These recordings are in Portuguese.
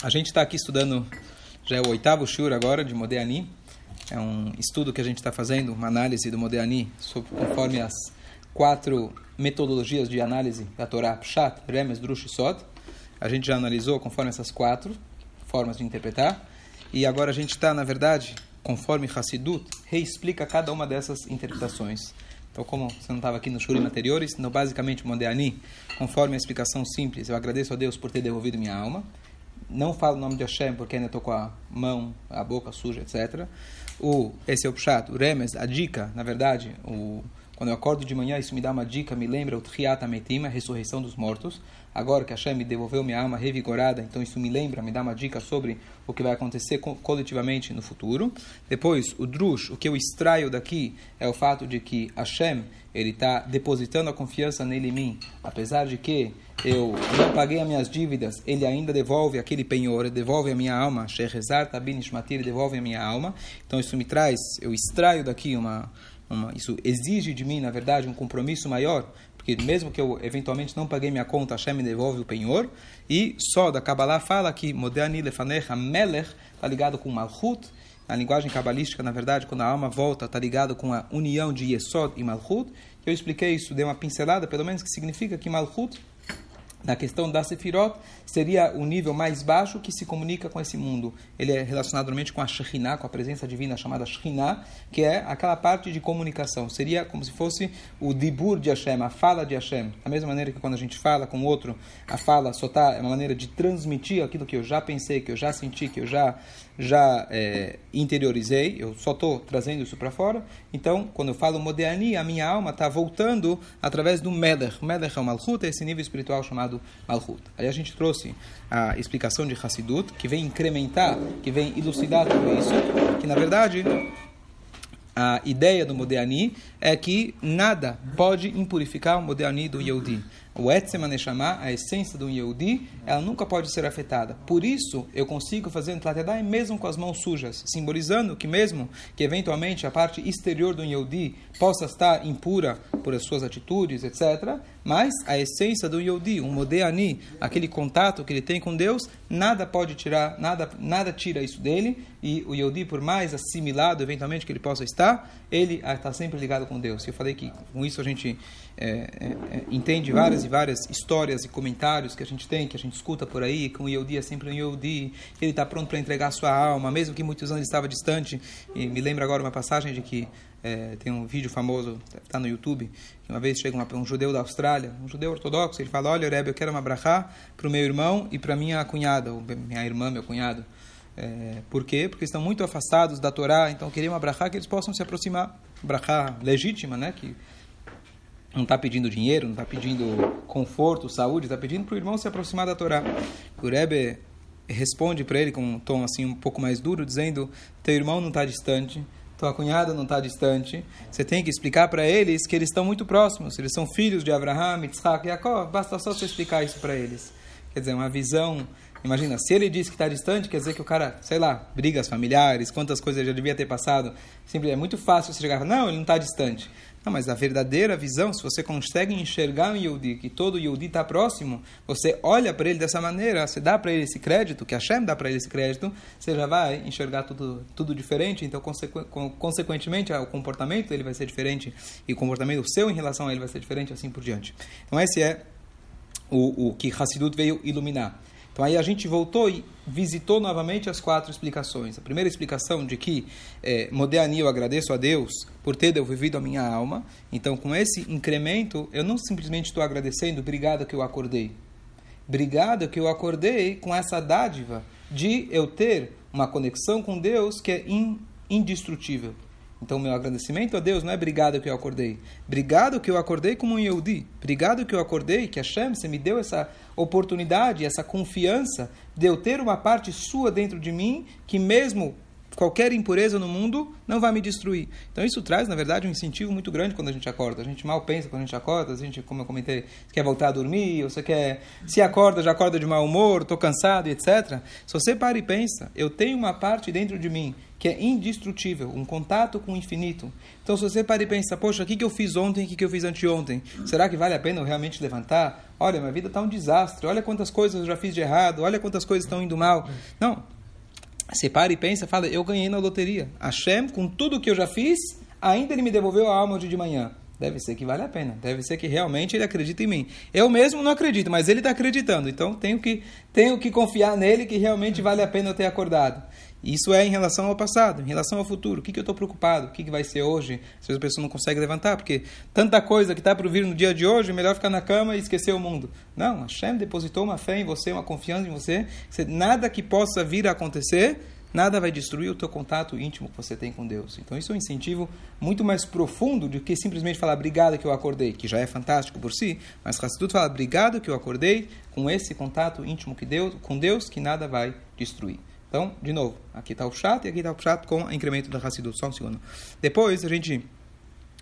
A gente está aqui estudando, já é o oitavo shur agora, de Modeani. É um estudo que a gente está fazendo, uma análise do Modeani, conforme as quatro metodologias de análise da Torá, Pshat, Remes, Drush e Sod. A gente já analisou conforme essas quatro formas de interpretar. E agora a gente está, na verdade, conforme Hassidut, reexplica cada uma dessas interpretações. Então, como você não estava aqui nos shurim anteriores, então, basicamente, Modeani, conforme a explicação simples, eu agradeço a Deus por ter devolvido minha alma não falo o nome de Hashem porque ainda estou com a mão, a boca suja, etc. O, esse é o pshat, o remes, a dica, na verdade, o, quando eu acordo de manhã, isso me dá uma dica, me lembra o Triat Ametim, a ressurreição dos mortos. Agora que Hashem me devolveu minha alma revigorada, então isso me lembra, me dá uma dica sobre o que vai acontecer coletivamente no futuro. Depois, o Drush, o que eu extraio daqui é o fato de que Hashem, ele está depositando a confiança nele em mim, apesar de que eu não paguei as minhas dívidas, ele ainda devolve aquele penhor, devolve a minha alma, Shechezar Tabin devolve a minha alma. Então isso me traz, eu extraio daqui uma uma, isso exige de mim, na verdade, um compromisso maior, porque mesmo que eu eventualmente não paguei minha conta, Hashem me devolve o penhor. E só da Kabbalah fala que Modani Lefanecha Melech está ligado com Malchut. Na linguagem cabalística, na verdade, quando a alma volta, está ligado com a união de Yesod e Malchut. Eu expliquei isso, dei uma pincelada, pelo menos, que significa que Malchut na questão da Sefirot, seria o nível mais baixo que se comunica com esse mundo. Ele é relacionado normalmente com a Shekhinah, com a presença divina chamada Shekhinah, que é aquela parte de comunicação. Seria como se fosse o Dibur de Hashem, a fala de Hashem. Da mesma maneira que quando a gente fala com outro, a fala soltar é uma maneira de transmitir aquilo que eu já pensei, que eu já senti, que eu já já é, interiorizei, eu só estou trazendo isso para fora. Então, quando eu falo Modeani, a minha alma está voltando através do Meder. Meder é o Malchut, é esse nível espiritual chamado Malchut. Aí a gente trouxe a explicação de Hassidut, que vem incrementar, que vem elucidar tudo isso, que na verdade a ideia do Modeani é que nada pode impurificar o Modeani do Yehudi. O Etzem Aneshama, a essência do Yehudi, ela nunca pode ser afetada. Por isso, eu consigo fazer um Tlatedai mesmo com as mãos sujas, simbolizando que mesmo que eventualmente a parte exterior do Yehudi possa estar impura por as suas atitudes, etc., mas a essência do Yehudi, o Modeani, aquele contato que ele tem com Deus, nada pode tirar, nada, nada tira isso dele, e o Yehudi, por mais assimilado eventualmente que ele possa estar, ele está sempre ligado com Deus. Eu falei que com isso a gente é, é, entende várias várias histórias e comentários que a gente tem, que a gente escuta por aí, que o Yehudi é sempre um Yehudi, ele está pronto para entregar sua alma, mesmo que muitos anos estava distante. E me lembra agora uma passagem de que é, tem um vídeo famoso, está no YouTube, que uma vez chega uma, um judeu da Austrália, um judeu ortodoxo, ele fala, olha, Rebbe, eu quero uma brachá para o meu irmão e para minha cunhada, ou minha irmã, meu cunhado. É, por quê? Porque estão muito afastados da Torá, então queria uma brachá que eles possam se aproximar. Brachá legítima, né? Que não está pedindo dinheiro, não está pedindo conforto, saúde, está pedindo para o irmão se aproximar da Torá. O Rebbe responde para ele com um tom assim um pouco mais duro, dizendo: teu irmão não está distante, tua cunhada não está distante. Você tem que explicar para eles que eles estão muito próximos. Eles são filhos de Abraham, Yitzhak e Jacob. Basta só você explicar isso para eles. Quer dizer, uma visão. Imagina, se ele diz que está distante, quer dizer que o cara, sei lá, brigas familiares, quantas coisas ele já devia ter passado. Sempre é muito fácil você chegar e falar, não, ele não está distante. Não, mas a verdadeira visão, se você consegue enxergar um Yehudi, que todo Yehudi está próximo, você olha para ele dessa maneira, você dá para ele esse crédito, que Hashem dá para ele esse crédito, você já vai enxergar tudo, tudo diferente, então, consequ consequentemente, o comportamento dele vai ser diferente, e o comportamento seu em relação a ele vai ser diferente, assim por diante. Então, esse é o, o que Hassidut veio iluminar. Então aí a gente voltou e visitou novamente as quatro explicações. A primeira explicação de que é, eu agradeço a Deus por ter devolvido a minha alma. Então com esse incremento, eu não simplesmente estou agradecendo, obrigado que eu acordei. Obrigado que eu acordei com essa dádiva de eu ter uma conexão com Deus que é indestrutível. Então, meu agradecimento a Deus não é obrigado que eu acordei. Obrigado que eu acordei como um Yehudi. Obrigado que eu acordei, que Hashem, você me deu essa oportunidade, essa confiança de eu ter uma parte sua dentro de mim, que mesmo qualquer impureza no mundo não vai me destruir. Então isso traz, na verdade, um incentivo muito grande quando a gente acorda. A gente mal pensa quando a gente acorda, a gente, como eu comentei, quer voltar a dormir, ou você quer, se acorda, já acorda de mau humor, estou cansado, etc. Se você para e pensa, eu tenho uma parte dentro de mim que é indestrutível, um contato com o infinito. Então, se você para e pensa, poxa, o que, que eu fiz ontem, o que, que eu fiz anteontem? Será que vale a pena eu realmente levantar, olha, minha vida está um desastre, olha quantas coisas eu já fiz de errado, olha quantas coisas estão indo mal. Não. Você para e pensa, fala, eu ganhei na loteria. Hashem, com tudo que eu já fiz, ainda ele me devolveu a alma hoje de manhã. Deve ser que vale a pena. Deve ser que realmente ele acredita em mim. Eu mesmo não acredito, mas ele está acreditando. Então tenho que, tenho que confiar nele que realmente vale a pena eu ter acordado. Isso é em relação ao passado, em relação ao futuro. O que, que eu estou preocupado? O que, que vai ser hoje? Se a pessoa não consegue levantar, porque tanta coisa que está para vir no dia de hoje, é melhor ficar na cama e esquecer o mundo. Não, Hashem depositou uma fé em você, uma confiança em você. Nada que possa vir a acontecer, nada vai destruir o teu contato íntimo que você tem com Deus. Então isso é um incentivo muito mais profundo do que simplesmente falar obrigado que eu acordei, que já é fantástico por si, mas Hassidut fala obrigado que eu acordei com esse contato íntimo que Deus, com Deus que nada vai destruir. Então, de novo, aqui está o chat e aqui está o chat com o incremento da Hassidut. Só um segundo. Depois a gente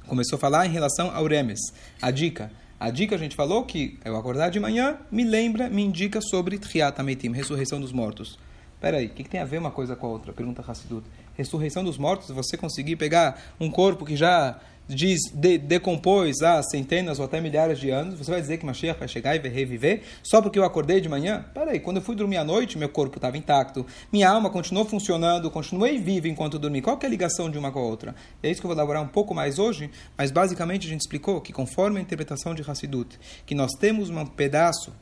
começou a falar em relação ao Remes. A dica. A dica a gente falou que eu acordar de manhã me lembra, me indica sobre Triat Ametim, ressurreição dos mortos. Espera aí, o que, que, tem a ver uma coisa com a outra? Pergunta Hassidut. Ressurreição dos mortos, você conseguir pegar um corpo que já diz, de, decompôs há centenas ou até milhares de anos, você vai dizer que Mashiach vai chegar e vai reviver só porque eu acordei de manhã? Peraí, quando eu fui dormir à noite, meu corpo estava intacto, minha alma continuou funcionando, continuei vivo enquanto dormi. Qual é a ligação de uma com a outra? É isso que eu vou elaborar um pouco mais hoje, mas basicamente a gente explicou que conforme a interpretação de Hassidut, que nós temos um pedaço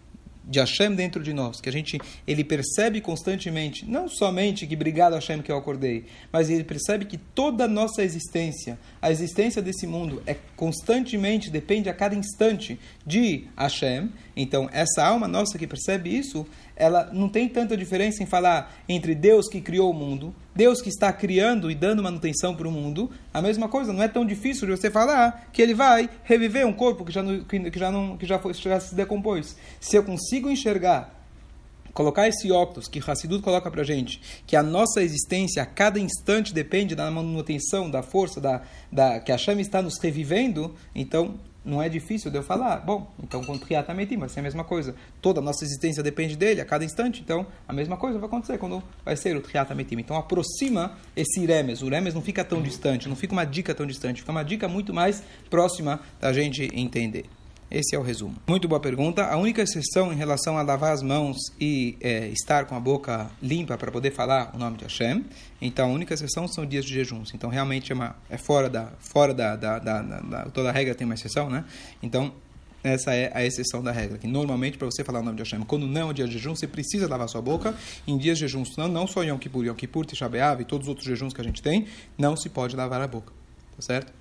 de Hashem dentro de nós, que a gente ele percebe constantemente, não somente que obrigado Hashem que eu acordei, mas ele percebe que toda a nossa existência, a existência desse mundo é constantemente depende a cada instante de Hashem. Então, essa alma nossa que percebe isso, ela não tem tanta diferença em falar entre Deus que criou o mundo, Deus que está criando e dando manutenção para o mundo. A mesma coisa, não é tão difícil de você falar que ele vai reviver um corpo que já, não, que, já, não, que já, foi, já se decompôs. Se eu consigo enxergar colocar esse óculos que Hassidut coloca para gente, que a nossa existência a cada instante depende da manutenção, da força, da, da que a chama está nos revivendo, então não é difícil de eu falar. Bom, então com Triat Ametim vai ser a mesma coisa. Toda a nossa existência depende dele a cada instante, então a mesma coisa vai acontecer quando vai ser o Triat Ametim. Então aproxima esse Remes. O Remes não fica tão distante, não fica uma dica tão distante, fica uma dica muito mais próxima da gente entender. Esse é o resumo. Muito boa pergunta. A única exceção em relação a lavar as mãos e é, estar com a boca limpa para poder falar o nome de Hashem. Então, a única exceção são dias de jejuns. Então, realmente é, uma, é fora da fora da, da, da, da, toda regra tem uma exceção, né? Então, essa é a exceção da regra. Que normalmente, para você falar o nome de Hashem, quando não é dia de jejum, você precisa lavar sua boca. Em dias de jejum, não, não só Yom Kippur, Yom Kippur, Tisha e todos os outros jejuns que a gente tem, não se pode lavar a boca. Tá certo?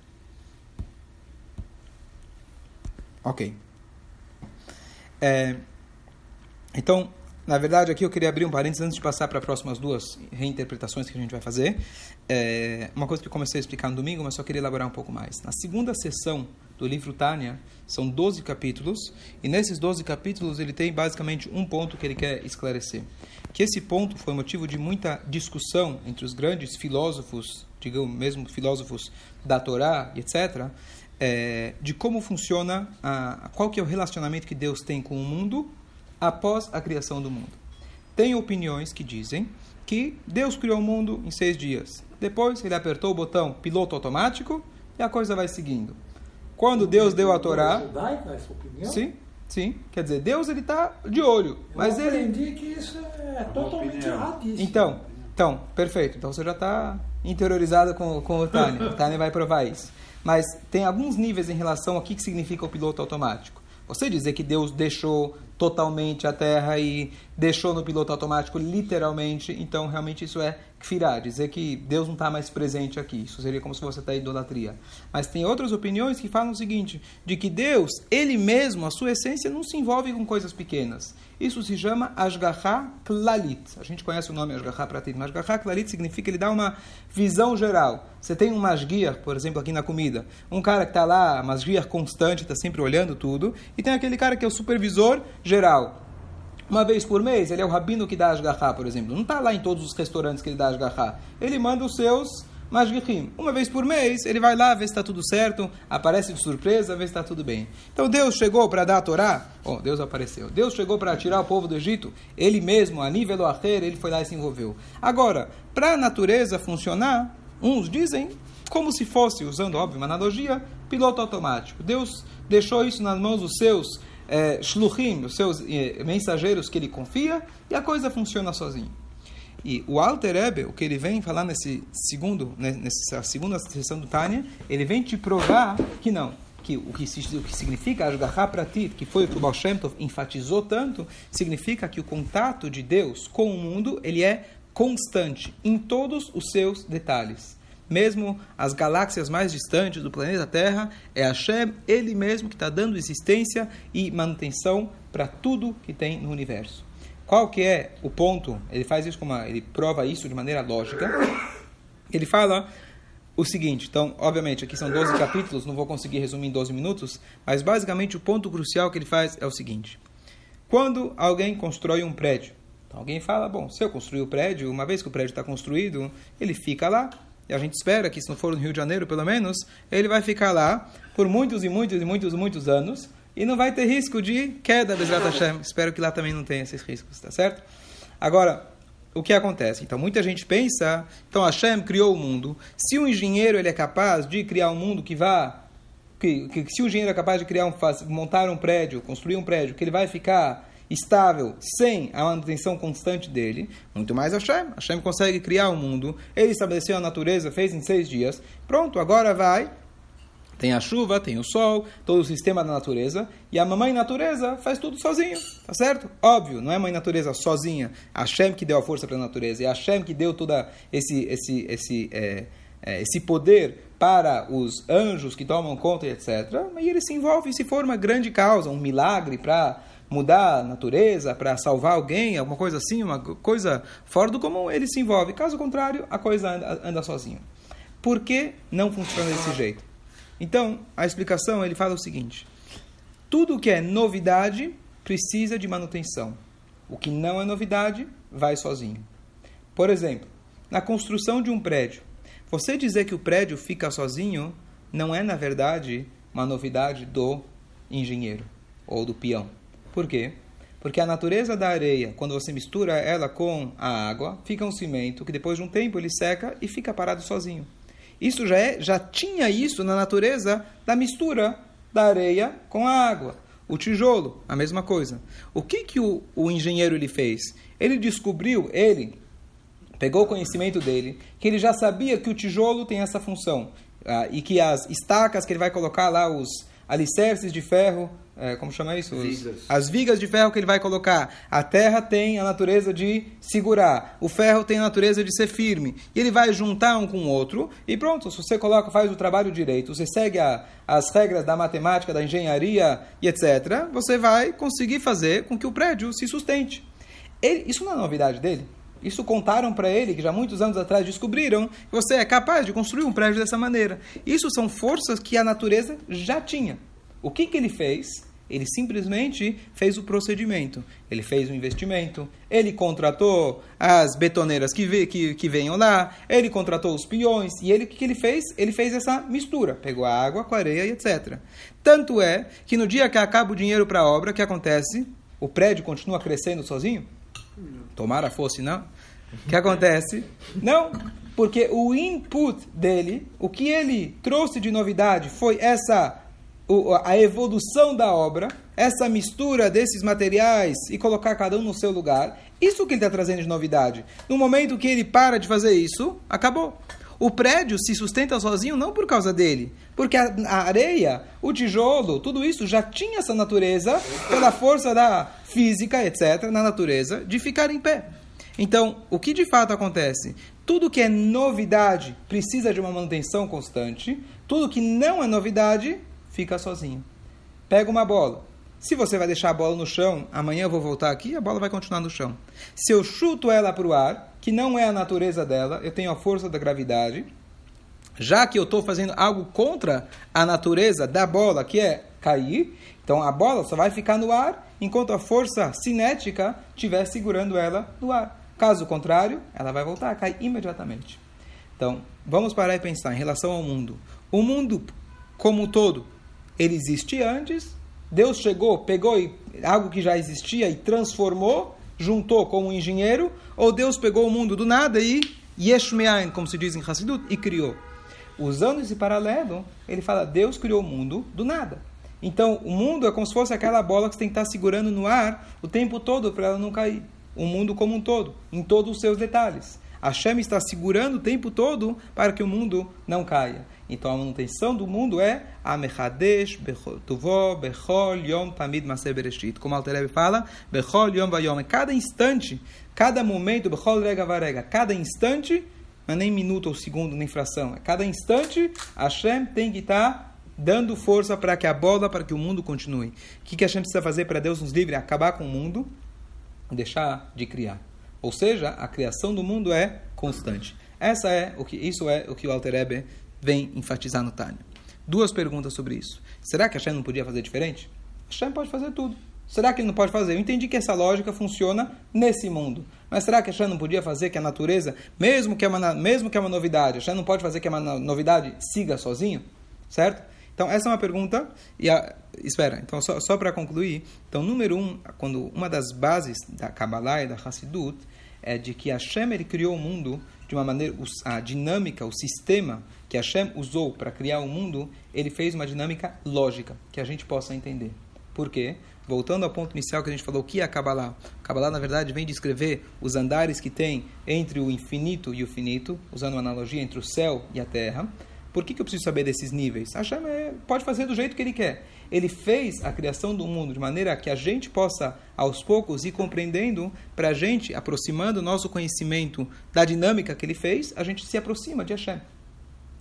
Ok. É, então, na verdade, aqui eu queria abrir um parênteses antes de passar para as próximas duas reinterpretações que a gente vai fazer. É, uma coisa que eu comecei a explicar no domingo, mas só queria elaborar um pouco mais. Na segunda sessão do livro Tânia, são 12 capítulos, e nesses 12 capítulos ele tem basicamente um ponto que ele quer esclarecer. Que esse ponto foi motivo de muita discussão entre os grandes filósofos, digamos mesmo filósofos da Torá, etc., é, de como funciona, a, qual que é o relacionamento que Deus tem com o mundo após a criação do mundo. Tem opiniões que dizem que Deus criou o mundo em seis dias. Depois ele apertou o botão piloto automático e a coisa vai seguindo. Quando Deus deu a Torá, sim, sim, quer dizer Deus ele está de olho, mas Eu ele aprendi que isso é totalmente erradíssimo. então, então, perfeito. Então você já está interiorizado com, com o Tânia. O Tânia vai provar isso. Mas tem alguns níveis em relação ao que significa o piloto automático. Você dizer que Deus deixou totalmente a Terra e deixou no piloto automático literalmente, então realmente isso é kfirá, dizer que Deus não está mais presente aqui. Isso seria como se fosse até idolatria. Mas tem outras opiniões que falam o seguinte, de que Deus, ele mesmo, a sua essência, não se envolve com coisas pequenas. Isso se chama Ashgaha Klalit. A gente conhece o nome Ashgaha Pratit, mas Ashgaha Klalit significa ele dá uma visão geral. Você tem um masguiar, por exemplo, aqui na comida, um cara que está lá, masguiar constante, está sempre olhando tudo, e tem aquele cara que é o supervisor geral. Uma vez por mês, ele é o rabino que dá Ashgaha, por exemplo. Não está lá em todos os restaurantes que ele dá Ashgaha. Ele manda os seus Mashgichim. Uma vez por mês, ele vai lá ver se está tudo certo, aparece de surpresa, ver se está tudo bem. Então Deus chegou para dar a Torá, oh, Deus apareceu. Deus chegou para tirar o povo do Egito, ele mesmo, a nível acher, ele foi lá e se envolveu. Agora, para a natureza funcionar, uns dizem como se fosse, usando, óbvio, uma analogia, piloto automático. Deus deixou isso nas mãos dos seus é, shluchim, os seus é, mensageiros que ele confia, e a coisa funciona sozinho. E o Alter Ebe, o que ele vem falar nesse segundo, né, nessa segunda sessão do Tânia, ele vem te provar que não. Que o que, o que significa Ashgaha Pratit, que foi o que o Baal Shem Tov enfatizou tanto, significa que o contato de Deus com o mundo, ele é constante em todos os seus detalhes. Mesmo as galáxias mais distantes do planeta Terra, é Hashem, ele mesmo, que está dando existência e manutenção para tudo que tem no universo. Qual que é o ponto? Ele faz isso como ele prova isso de maneira lógica. Ele fala o seguinte, então, obviamente, aqui são 12 capítulos, não vou conseguir resumir em 12 minutos, mas basicamente o ponto crucial que ele faz é o seguinte: quando alguém constrói um prédio, então alguém fala, bom, se eu construir o prédio, uma vez que o prédio está construído, ele fica lá, e a gente espera que, se não for no Rio de Janeiro, pelo menos, ele vai ficar lá por muitos e muitos e muitos e muitos anos e não vai ter risco de queda, Bezrat Hashem. Espero que lá também não tenha esses riscos, tá certo? Agora, o que acontece? Então, muita gente pensa, então Hashem criou o mundo. Se um engenheiro ele é capaz de criar um mundo que vá que, que, se o engenheiro é capaz de criar um, montar um prédio, construir um prédio, que ele vai ficar estável sem a manutenção constante dele, muito mais Hashem. Hashem consegue criar o mundo, ele estabeleceu a natureza, fez em seis dias. Pronto, agora vai. Tem a chuva, tem o sol, todo o sistema da natureza, e a mamãe natureza faz tudo sozinho, tá certo? Óbvio, não é mãe natureza sozinha, Hashem que deu a força para a natureza, é a Hashem que deu todo esse, esse, esse, é, é, esse poder para os anjos que tomam conta, etc. E ele se envolve se for uma grande causa, um milagre para mudar a natureza, para salvar alguém, alguma coisa assim, uma coisa fora do comum, ele se envolve. Caso contrário, a coisa anda, anda sozinho. Por que não funciona desse jeito? Então, a explicação, ele fala o seguinte: tudo que é novidade precisa de manutenção. O que não é novidade vai sozinho. Por exemplo, na construção de um prédio, você dizer que o prédio fica sozinho não é, na verdade, uma novidade do engenheiro ou do peão. Por quê? Porque a natureza da areia, quando você mistura ela com a água, fica um cimento que depois de um tempo ele seca e fica parado sozinho. Isso já, é, já tinha isso na natureza da mistura da areia com a água. O tijolo, a mesma coisa. O que, que o, o engenheiro ele fez? Ele descobriu, ele pegou o conhecimento dele, que ele já sabia que o tijolo tem essa função. Ah, e que as estacas que ele vai colocar lá, os alicerces de ferro, é, como chama isso? Vigas. As vigas de ferro que ele vai colocar. A terra tem a natureza de segurar, o ferro tem a natureza de ser firme. E ele vai juntar um com o outro e pronto. Se você coloca, faz o trabalho direito, você segue a, as regras da matemática, da engenharia e etc., você vai conseguir fazer com que o prédio se sustente. Ele, isso não é novidade dele. Isso contaram para ele, que já muitos anos atrás descobriram, que você é capaz de construir um prédio dessa maneira. Isso são forças que a natureza já tinha. O que, que ele fez? Ele simplesmente fez o procedimento. Ele fez o investimento, ele contratou as betoneiras que, que, que venham lá, ele contratou os peões, e ele o que, que ele fez? Ele fez essa mistura. Pegou a água com a areia e etc. Tanto é que no dia que acaba o dinheiro para a obra, o que acontece? O prédio continua crescendo sozinho? Tomara fosse, não? O que acontece? Não, porque o input dele, o que ele trouxe de novidade foi essa a evolução da obra, essa mistura desses materiais e colocar cada um no seu lugar, isso que ele está trazendo de novidade. No momento que ele para de fazer isso, acabou. O prédio se sustenta sozinho não por causa dele, porque a, a areia, o tijolo, tudo isso já tinha essa natureza, pela força da física, etc., na natureza, de ficar em pé. Então, o que de fato acontece? Tudo que é novidade precisa de uma manutenção constante, tudo que não é novidade fica sozinho. Pega uma bola. Se você vai deixar a bola no chão, amanhã eu vou voltar aqui, a bola vai continuar no chão. Se eu chuto ela para o ar, que não é a natureza dela, eu tenho a força da gravidade, já que eu estou fazendo algo contra a natureza da bola, que é cair, então a bola só vai ficar no ar enquanto a força cinética estiver segurando ela no ar. Caso contrário, ela vai voltar a cair imediatamente. Então, vamos parar e pensar em relação ao mundo. O mundo como um todo ele existia antes, Deus chegou, pegou algo que já existia e transformou, juntou como um engenheiro, ou Deus pegou o mundo do nada e Yeshmeain, como se diz em Hassidut, e criou. Usando esse paralelo, ele fala, Deus criou o mundo do nada. Então, o mundo é como se fosse aquela bola que você tem que estar segurando no ar o tempo todo para ela não cair. O mundo como um todo, em todos os seus detalhes. A Hashem está segurando o tempo todo para que o mundo não caia. Então a manutenção do mundo é Amechadesh, Tuvó, Bechol, Yom, Tamid, Maser Bereshit. Como Alterebe fala, Bechol, Yom, Vayom. Cada instante, cada momento, Bechol, Rega, Varega. Cada instante, não é nem minuto ou segundo, nem fração. É cada instante, Hashem tem que estar dando força para que a bola, para que o mundo continue. O que, que Hashem precisa fazer para Deus nos livre? Acabar com o mundo, deixar de criar. Ou seja, a criação do mundo é constante. Essa é o que isso é o que o Alter Ebe vem enfatizar no Tânia. Duas perguntas sobre isso. Será que Hashem não podia fazer diferente? Hashem pode fazer tudo. Será que ele não pode fazer? Eu entendi que essa lógica funciona nesse mundo. Mas será que Hashem não podia fazer que a natureza, mesmo que é uma, mesmo que é uma novidade, Hashem não pode fazer que a novidade siga sozinho? Certo? Então, essa é uma pergunta. E a, espera, então, só, só para concluir. Então, número um, quando uma das bases da Kabbalah e da Hassidut é de que Hashem ele criou o mundo de uma maneira, a dinâmica, o sistema que Hashem usou para criar o mundo, ele fez uma dinâmica lógica, que a gente possa entender. Por quê? Voltando ao ponto inicial que a gente falou, o que é Kabbalah? Kabbalah, na verdade, vem descrever os andares que tem entre o infinito e o finito, usando uma analogia entre o céu e a terra. Por que, que eu preciso saber desses níveis? Hashem é, pode fazer do jeito que ele quer. Ele fez a criação do mundo de maneira que a gente possa, aos poucos, ir compreendendo, para a gente, aproximando o nosso conhecimento da dinâmica que ele fez, a gente se aproxima de Hashem.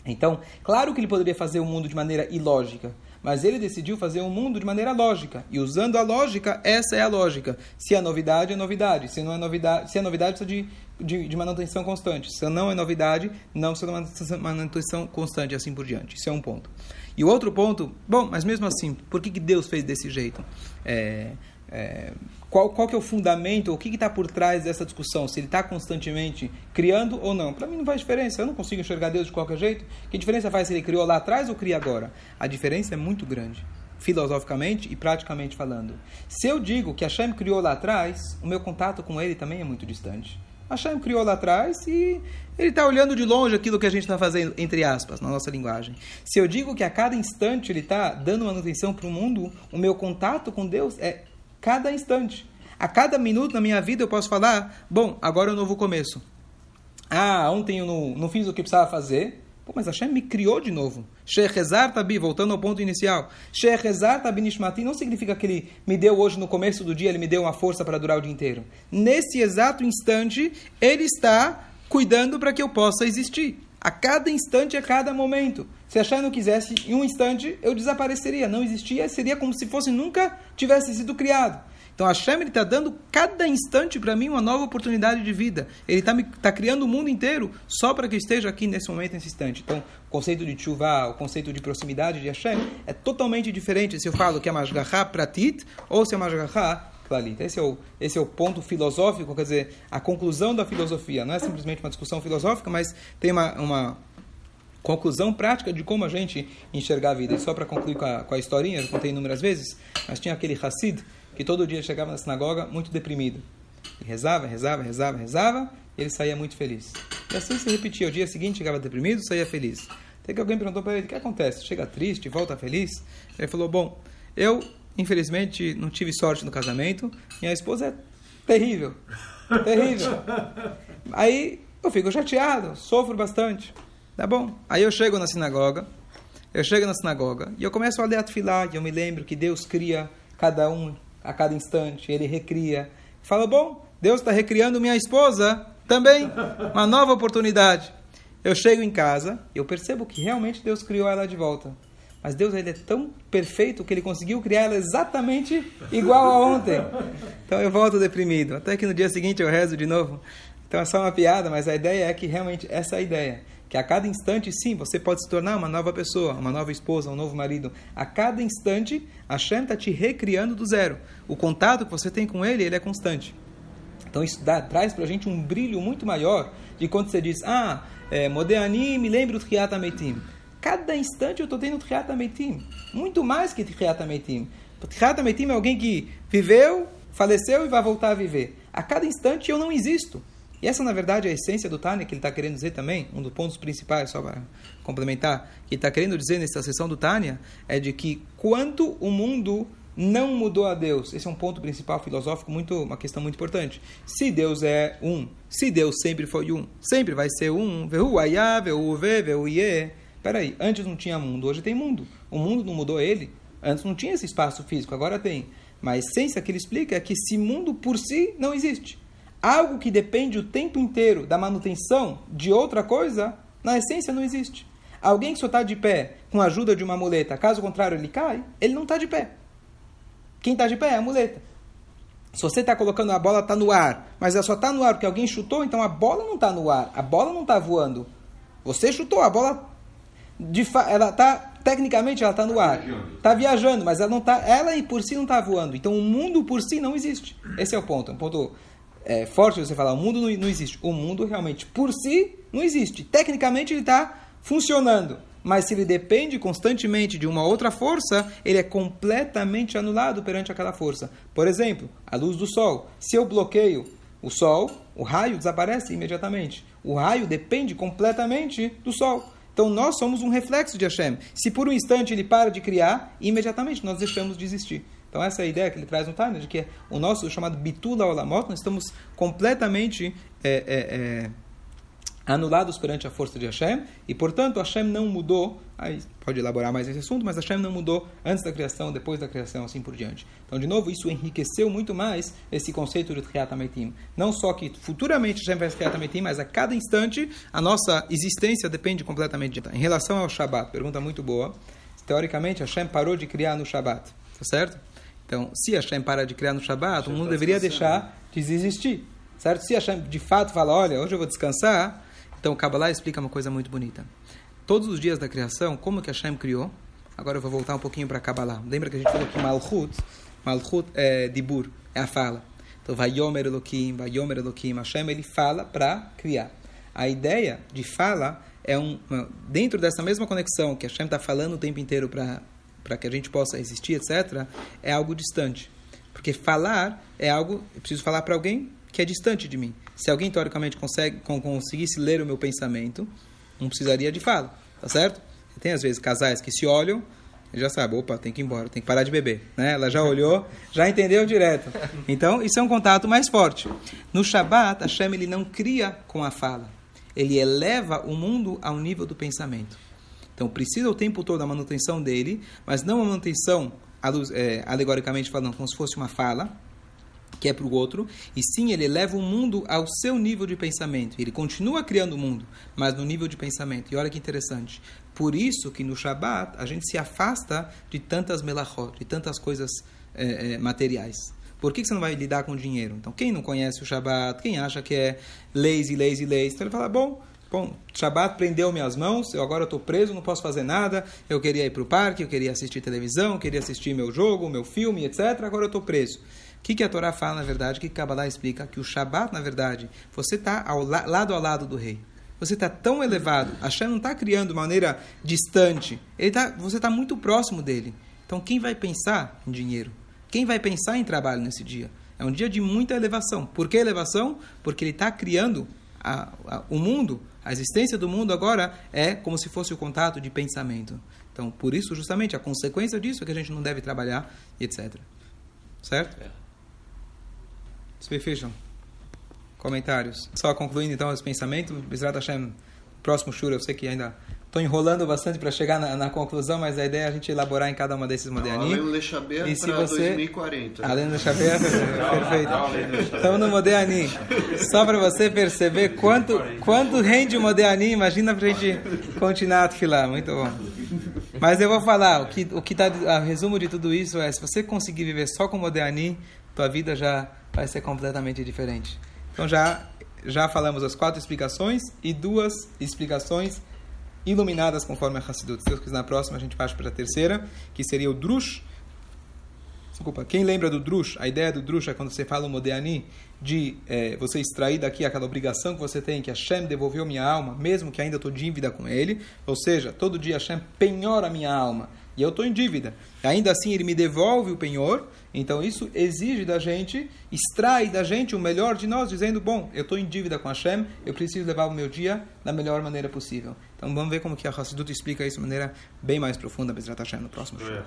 Então, claro que ele poderia fazer o mundo de maneira ilógica, mas ele decidiu fazer o mundo de maneira lógica. E usando a lógica, essa é a lógica. Se é novidade, é novidade. Se não é novidade, se é novidade, precisa de, de, de manutenção constante. Se não é novidade, não precisa de manutenção constante, assim por diante. Isso é um ponto. E o outro ponto, bom, mas mesmo assim, por que, que Deus fez desse jeito? É, é, qual, qual que é o fundamento, o que está por trás dessa discussão? Se ele está constantemente criando ou não? Para mim não faz diferença, eu não consigo enxergar Deus de qualquer jeito. Que diferença faz se ele criou lá atrás ou cria agora? A diferença é muito grande, filosoficamente e praticamente falando. Se eu digo que Hashem criou lá atrás, o meu contato com ele também é muito distante. Hashem criou lá atrás e ele está olhando de longe aquilo que a gente está fazendo, entre aspas, na nossa linguagem. Se eu digo que a cada instante ele está dando manutenção para o mundo, o meu contato com Deus é cada instante. A cada minuto na minha vida eu posso falar, bom, agora é um novo começo. Ah, ontem eu não, não fiz o que precisava fazer. Pô, mas Hashem me criou de novo. Shechezar tabi, voltando ao ponto inicial. Shechezar tabi nishmati não significa que ele me deu hoje no começo do dia, ele me deu uma força para durar o dia inteiro. Nesse exato instante, ele está cuidando para que eu possa existir. A cada instante, a cada momento. Se a não quisesse, em um instante eu desapareceria, não existia, seria como se fosse nunca tivesse sido criado. Então Hashem está dando cada instante para mim uma nova oportunidade de vida. Ele está tá criando o mundo inteiro só para que eu esteja aqui nesse momento, nesse instante. Então, o conceito de chuva, o conceito de proximidade de Hashem é totalmente diferente se eu falo que é Mashgaha Pratit ou se é Mashgaha Klalit. Esse é, o, esse é o ponto filosófico, quer dizer, a conclusão da filosofia. Não é simplesmente uma discussão filosófica, mas tem uma, uma conclusão prática de como a gente enxergar a vida. E só para concluir com a, com a historinha, eu contei inúmeras vezes, mas tinha aquele Hassid que todo dia chegava na sinagoga muito deprimido. E rezava, rezava, rezava, rezava, e ele saía muito feliz. E assim se repetia. O dia seguinte chegava deprimido, saía feliz. Até que alguém perguntou para ele: o que acontece? Chega triste, volta feliz? Ele falou: bom, eu Infelizmente, não tive sorte no casamento. Minha esposa é terrível. Terrível. Aí eu fico chateado, sofro bastante. Tá bom. Aí eu chego na sinagoga, eu chego na sinagoga e eu começo a ler a tefilá, e eu me lembro que Deus cria cada um a cada instante, Ele recria. Fala, bom, Deus está recriando minha esposa também, uma nova oportunidade. Eu chego em casa, eu percebo que realmente Deus criou ela de volta. Mas Deus ele é tão perfeito que ele conseguiu criar ela exatamente igual a ontem. Então eu volto deprimido. Até que no dia seguinte eu rezo de novo. Então é só uma piada, mas a ideia é que realmente essa é a ideia. Que a cada instante, sim, você pode se tornar uma nova pessoa, uma nova esposa, um novo marido. A cada instante, a Shem está te recriando do zero. O contato que você tem com ele, ele é constante. Então isso dá, traz para a gente um brilho muito maior de quando você diz, ah, é, Modeani, me lembro do Triata Meitim. Cada instante eu estou tendo Tchiat Ametim. Muito mais que Tchiat Ametim. Tchiat é alguém que viveu, faleceu e vai voltar a viver. A cada instante eu não existo. E essa, na verdade, é a essência do Tânia, que ele está querendo dizer também, um dos pontos principais, só para complementar, que está querendo dizer nessa sessão do Tânia, é de que quanto o mundo não mudou a Deus. Esse é um ponto principal filosófico, muito, uma questão muito importante. Se Deus é um, se Deus sempre foi um, sempre vai ser um, vehu ayá, vehu ve, vehu ye. Peraí, antes não tinha mundo, hoje tem mundo. O mundo não mudou ele. Antes não tinha esse espaço físico, agora tem. Mas a essência que ele explica é que esse mundo por si não existe. Algo que depende o tempo inteiro da manutenção de outra coisa, na essência não existe. Alguém que só está de pé com a ajuda de uma muleta, caso contrário ele cai, ele não está de pé. Quem está de pé é a muleta. Se você está colocando a bola, está no ar, mas ela só está no ar porque alguém chutou, então a bola não está no ar, a bola não está voando. Você chutou, a bola, de ela está tecnicamente ela está no ar, está viajando, mas ela não tá, ela por si não está voando. Então o mundo por si não existe. Esse é o ponto, um ponto é, forte você falar. O mundo não, não existe. O mundo realmente por si não existe. Tecnicamente ele está funcionando mas se ele depende constantemente de uma outra força, ele é completamente anulado perante aquela força. Por exemplo, a luz do sol. Se eu bloqueio o sol, o raio desaparece imediatamente. O raio depende completamente do sol. Então nós somos um reflexo de Hashem. Se por um instante ele para de criar, imediatamente nós deixamos de existir. Então essa é a ideia que ele traz no Tânia, de que o nosso chamado Bitula Olamot, nós estamos completamente é, é, é, anulados perante a força de Hashem, e portanto Hashem não mudou, aí pode elaborar mais esse assunto, mas Hashem não mudou antes da criação, depois da criação, assim por diante. Então, de novo, isso enriqueceu muito mais esse conceito de Triat Ametim. Não só que futuramente Hashem vai Triat Ametim, mas a cada instante a nossa existência depende completamente de Em relação ao Shabat, pergunta muito boa, teoricamente Hashem parou de criar no Shabat, tá certo? Então, se Hashem para de criar no Shabat, o mundo tá deveria deixar de existir. Certo? Se Hashem de fato fala, olha, hoje eu vou descansar, então, o Kabbalah explica uma coisa muito bonita. Todos os dias da criação, como que Hashem criou? Agora eu vou voltar um pouquinho para Kabbalah. Lembra que a gente falou que Malchut, Malchut é Dibur, é a fala. Então, vai Yomer Elohim, vai Yomer Elohim, Hashem, ele fala para criar. A ideia de fala é um, dentro dessa mesma conexão que Hashem está falando o tempo inteiro para que a gente possa existir, etc., é algo distante. Porque falar é algo, eu preciso falar para alguém que é distante de mim. Se alguém, teoricamente, consegue, conseguisse ler o meu pensamento, não precisaria de fala, tá certo? Tem, às vezes, casais que se olham já sabe, opa, tem que ir embora, tem que parar de beber. Né? Ela já olhou, já entendeu direto. Então, isso é um contato mais forte. No Shabat, Hashem ele não cria com a fala. Ele eleva o mundo ao nível do pensamento. Então, precisa o tempo todo a manutenção dele, mas não a manutenção, é, alegoricamente falando, como se fosse uma fala, que é para o outro, e sim ele leva o mundo ao seu nível de pensamento. Ele continua criando o mundo, mas no nível de pensamento. E olha que interessante. Por isso que no Shabat a gente se afasta de tantas melachot, de tantas coisas é, é, materiais. Por que, você não vai lidar com dinheiro? Então, quem não conhece o Shabat, quem acha que é leis e leis e leis, então ele fala, bom, bom, Shabat prendeu minhas mãos, eu agora estou preso, não posso fazer nada, eu queria ir para o parque, eu queria assistir televisão, eu queria assistir meu jogo, meu filme, etc., agora eu estou preso. O que, que a Torá fala, na verdade? O que, Kabbalah explica? Que o Shabat, na verdade, você está la lado ao lado do rei. Você está tão elevado. Hashem não está criando de maneira distante. Ele tá, você está muito próximo dele. Então, quem vai pensar em dinheiro? Quem vai pensar em trabalho nesse dia? É um dia de muita elevação. Por que elevação? Porque ele está criando a, a, o mundo, a existência do mundo agora é como se fosse o contato de pensamento. Então, por isso, justamente, a consequência disso é que a gente não deve trabalhar, etc. Certo? É. Fecham. Comentários. Só concluindo então os pensamentos. Bezrat Hashem, próximo Shura, eu sei que ainda estou enrolando bastante para chegar na, na, conclusão, mas a ideia é a gente elaborar em cada uma desses moderninhos. Além do Lechaber se você 2040. Além do Lechaber, perfeito. Estamos no Moderni. Só para você perceber quanto, quanto rende o Moderni, imagina para a gente continuar a filar. Muito bom. Mas eu vou falar, o que o que tá, o resumo de tudo isso é, se você conseguir viver só com o Moderni, tua vida já vai ser completamente diferente. Então já já falamos as quatro explicações e duas explicações iluminadas conforme a Hassidut. Se Deus quiser, na próxima a gente passa para a terceira, que seria o Drush. Desculpa, quem lembra do Drush? A ideia do Drush é quando você fala o Modeani, de é, você extrair daqui aquela obrigação que você tem, que Hashem devolveu minha alma, mesmo que ainda estou dívida com ele. Ou seja, todo dia Hashem penhora minha alma e eu estou em dívida. Ainda assim, ele me devolve o penhor, então isso exige da gente, extrai da gente o melhor de nós, dizendo, bom, eu estou em dívida com Hashem, eu preciso levar o meu dia da melhor maneira possível. Então vamos ver como que a Hassidut explica isso de maneira bem mais profunda, Bezrat Hashem, no próximo show.